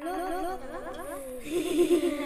Halo? Halo? Halo?